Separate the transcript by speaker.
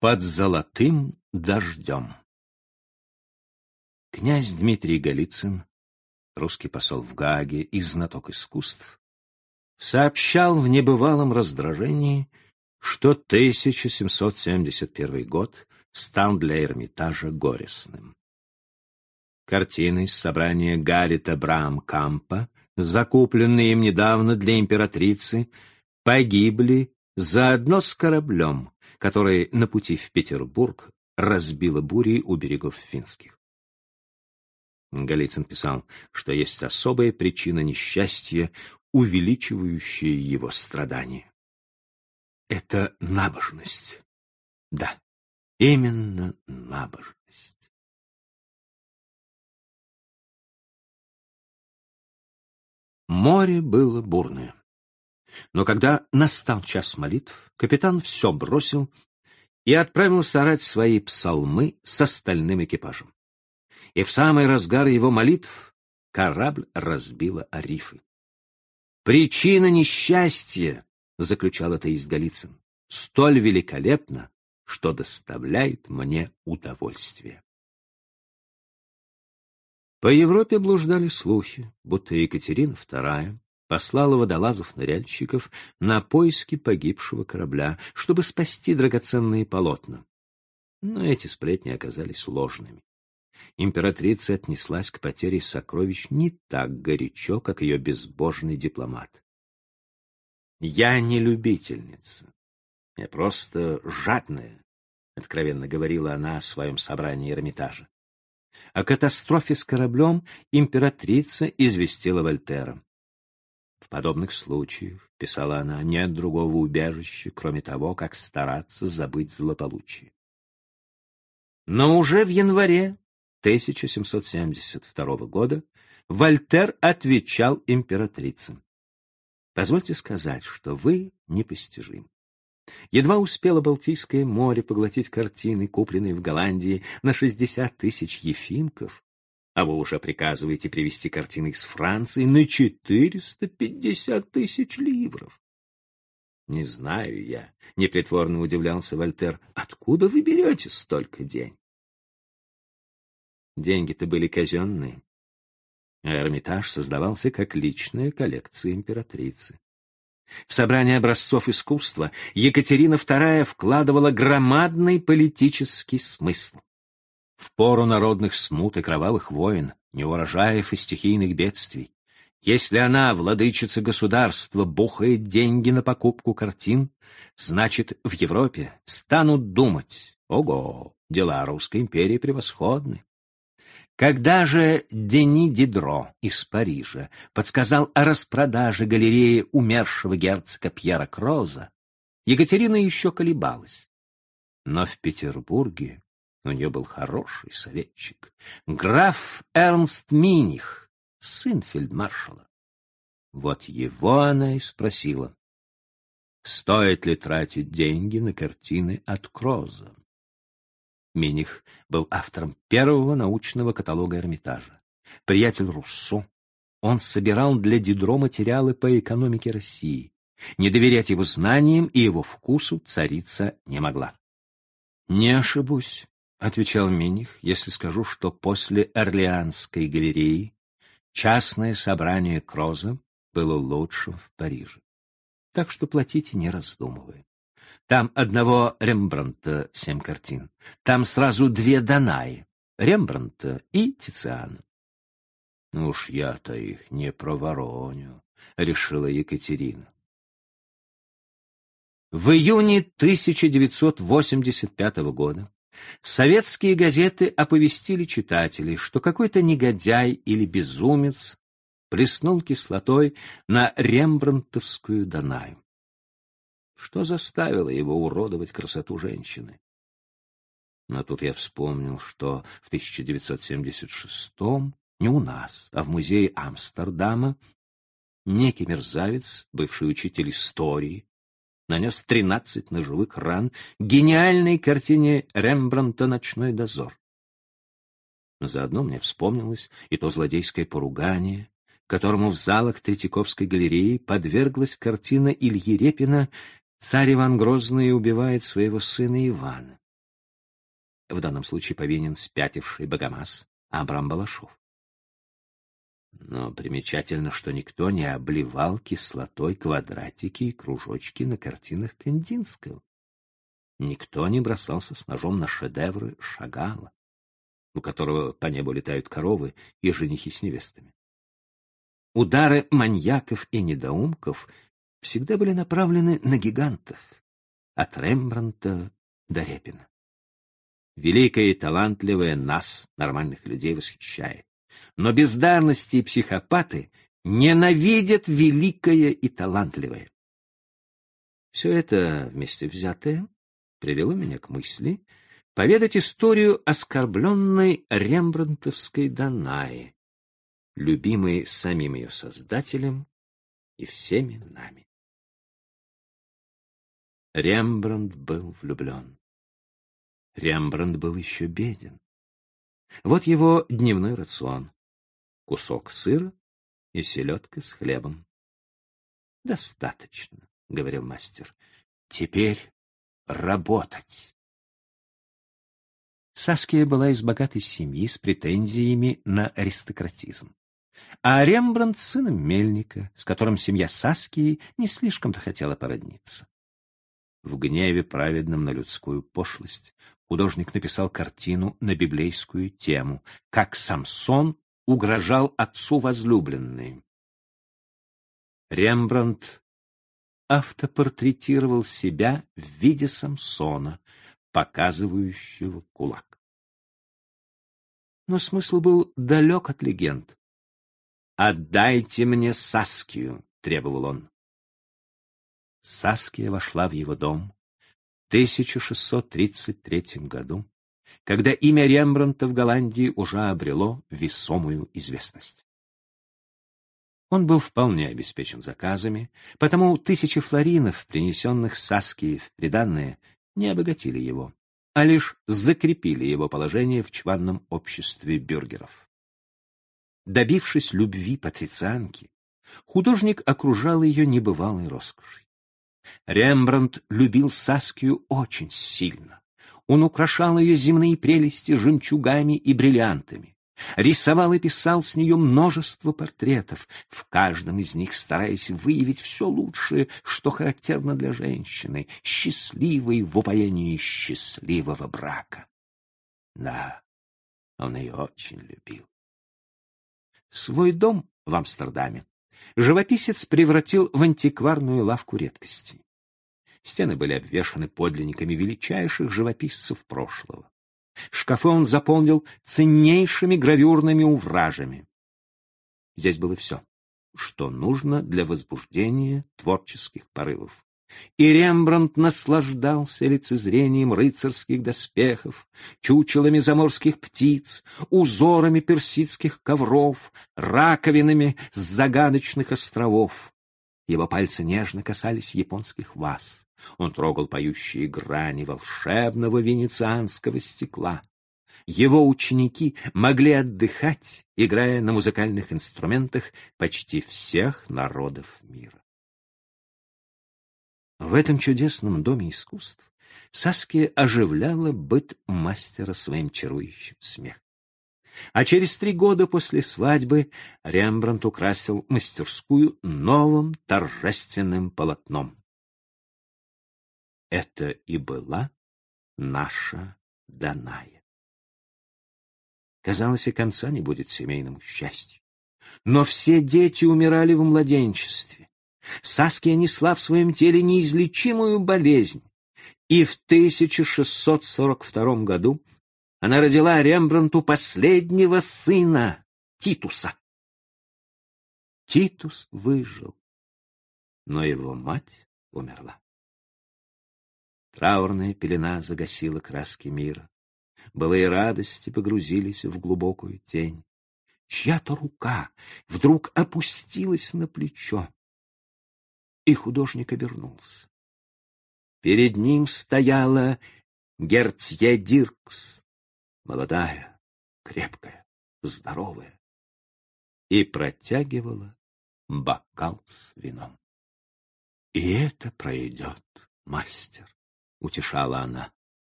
Speaker 1: Под золотым дождем. Князь Дмитрий Голицын, русский посол в Гааге и знаток искусств, сообщал в небывалом раздражении, что 1771 год стал для Эрмитажа горестным. Картины из собрания Гаррита Брам-Кампа, закупленные им недавно для императрицы, погибли заодно с кораблем, который на пути в Петербург разбило бурей у берегов финских. Голицын писал, что есть особая причина несчастья, увеличивающая его страдания. Это набожность. Да, именно набожность. Море было бурное. Но когда настал час молитв, капитан все бросил и отправился орать свои псалмы с остальным экипажем. И в самый разгар его молитв корабль разбила о рифы. «Причина несчастья», — заключал атеист Голицын, — «столь великолепна, что доставляет мне удовольствие». По Европе блуждали слухи, будто Екатерина II послала водолазов-ныряльщиков на поиски погибшего корабля, чтобы спасти драгоценные полотна. Но эти сплетни оказались ложными. Императрица отнеслась к потере сокровищ не так горячо, как ее безбожный дипломат. «Я не любительница. Я просто жадная», — откровенно говорила она о своем собрании Эрмитажа. О катастрофе с кораблем императрица известила Вольтера. В подобных случаях, — писала она, — нет другого убежища, кроме того, как стараться забыть злополучие. Но уже в январе 1772 года Вольтер отвечал императрице. «Позвольте сказать, что вы непостижим. Едва успело Балтийское море поглотить картины, купленные в Голландии на 60 тысяч ефимков, а вы уже приказываете привезти картины из Франции на 450 тысяч ливров. Не знаю я, непритворно удивлялся Вольтер, откуда вы берете столько денег? Деньги-то были казенные. А Эрмитаж создавался как личная коллекция императрицы. В собрание образцов искусства Екатерина II вкладывала громадный политический смысл. В пору народных смут и кровавых войн, неурожаев и стихийных бедствий, если она, владычица государства, бухает деньги на покупку картин, значит, в Европе станут думать, ого, дела Русской империи превосходны. Когда же Дени Дидро из Парижа подсказал о распродаже галереи умершего герцога Пьера Кроза, Екатерина еще колебалась. Но в Петербурге у нее был хороший советчик, граф Эрнст Миних, сын фельдмаршала. Вот его она и спросила, стоит ли тратить деньги на картины от Кроза. Миних был автором первого научного каталога Эрмитажа. Приятель Руссо, он собирал для Дидро материалы по экономике России. Не доверять его знаниям и его вкусу царица не могла. «Не ошибусь», — отвечал Миних, «если скажу, что после Орлеанской галереи частное собрание Кроза было лучшим в Париже. Так что платите, не раздумывая. Там одного Рембрандта семь картин. Там сразу две Данаи — Рембрандта и Тициана. «Ну уж я-то их не провороню», — решила Екатерина. В июне 1985 года советские газеты оповестили читателей, что какой-то негодяй или безумец плеснул кислотой на рембрандтовскую Данаю что заставило его уродовать красоту женщины. Но тут я вспомнил, что в 1976-м не у нас, а в музее Амстердама некий мерзавец, бывший учитель истории, нанес 13 ножевых ран гениальной картине Рембранта «Ночной дозор». Заодно мне вспомнилось и то злодейское поругание, которому в залах Третьяковской галереи подверглась картина Ильи Репина Царь Иван Грозный убивает своего сына Ивана. в данном случае повинен спятивший богомаз Абрам Балашов. Но примечательно, что никто не обливал кислотой квадратики и кружочки на картинах Кандинского. Никто не бросался с ножом на шедевры Шагала, у которого по небу летают коровы и женихи с невестами. Удары маньяков и недоумков всегда были направлены на гигантов, от Рембранта до Репина. Великое и талантливое нас, нормальных людей, восхищает. Но бездарности и психопаты ненавидят великое и талантливое. Все это вместе взятое привело меня к мысли поведать историю оскорбленной рембрандтовской Данаи, любимой самим ее создателем и всеми нами. Рембрандт был влюблен. Рембрандт был еще беден. Вот его дневной рацион. Кусок сыра и селедка с хлебом. «Достаточно», — говорил мастер. «Теперь работать». Саския была из богатой семьи с претензиями на аристократизм. А Рембрандт — сыном мельника, с которым семья Саскии не слишком-то хотела породниться. В гневе праведном на людскую пошлость художник написал картину на библейскую тему, как Самсон угрожал отцу возлюбленной. Рембрандт автопортретировал себя в виде Самсона, показывающего кулак. Но смысл был далек от легенд. «Отдайте мне Саскию», — требовал он. Саския вошла в его дом в 1633 году, когда имя Рембрандта в Голландии уже обрело весомую известность. Он был вполне обеспечен заказами, потому тысячи флоринов, принесенных Саскией в приданное, не обогатили его, а лишь закрепили его положение в чванном обществе бюргеров. Добившись любви патрицианки, художник окружал ее небывалой роскошью. Рембрандт любил Саскию очень сильно. Он украшал ее земные прелести жемчугами и бриллиантами. Рисовал и писал с нее множество портретов, в каждом из них стараясь выявить все лучшее, что характерно для женщины, счастливой в упоении счастливого брака. Да, он ее очень любил. Свой дом в Амстердаме живописец превратил в антикварную лавку редкостей. Стены были обвешаны подлинниками величайших живописцев прошлого. Шкафы он заполнил ценнейшими гравюрными увражами. Здесь было все, что нужно для возбуждения творческих порывов. И Рембрандт наслаждался лицезрением рыцарских доспехов, чучелами заморских птиц, узорами персидских ковров, раковинами с загадочных островов. Его пальцы нежно касались японских ваз. Он трогал поющие грани волшебного венецианского стекла. Его ученики могли отдыхать, играя на музыкальных инструментах почти всех народов мира. В этом чудесном доме искусств Саския оживляла быт мастера своим чарующим смехом. А через три года после свадьбы Рембрандт украсил мастерскую новым торжественным полотном. Это и была наша Даная. Казалось, и конца не будет семейному счастью. Но все дети умирали в младенчестве. Саския несла в своем теле неизлечимую болезнь, и в 1642 году она родила Рембрандту последнего сына, Титуса. Титус выжил, но его мать умерла. Траурная пелена загасила краски мира. Былые радости погрузились в глубокую тень. Чья-то рука вдруг опустилась на плечо и художник обернулся. Перед ним стояла Гертье Диркс, молодая, крепкая, здоровая, и протягивала бокал с вином. — И это пройдет, мастер, — утешала она.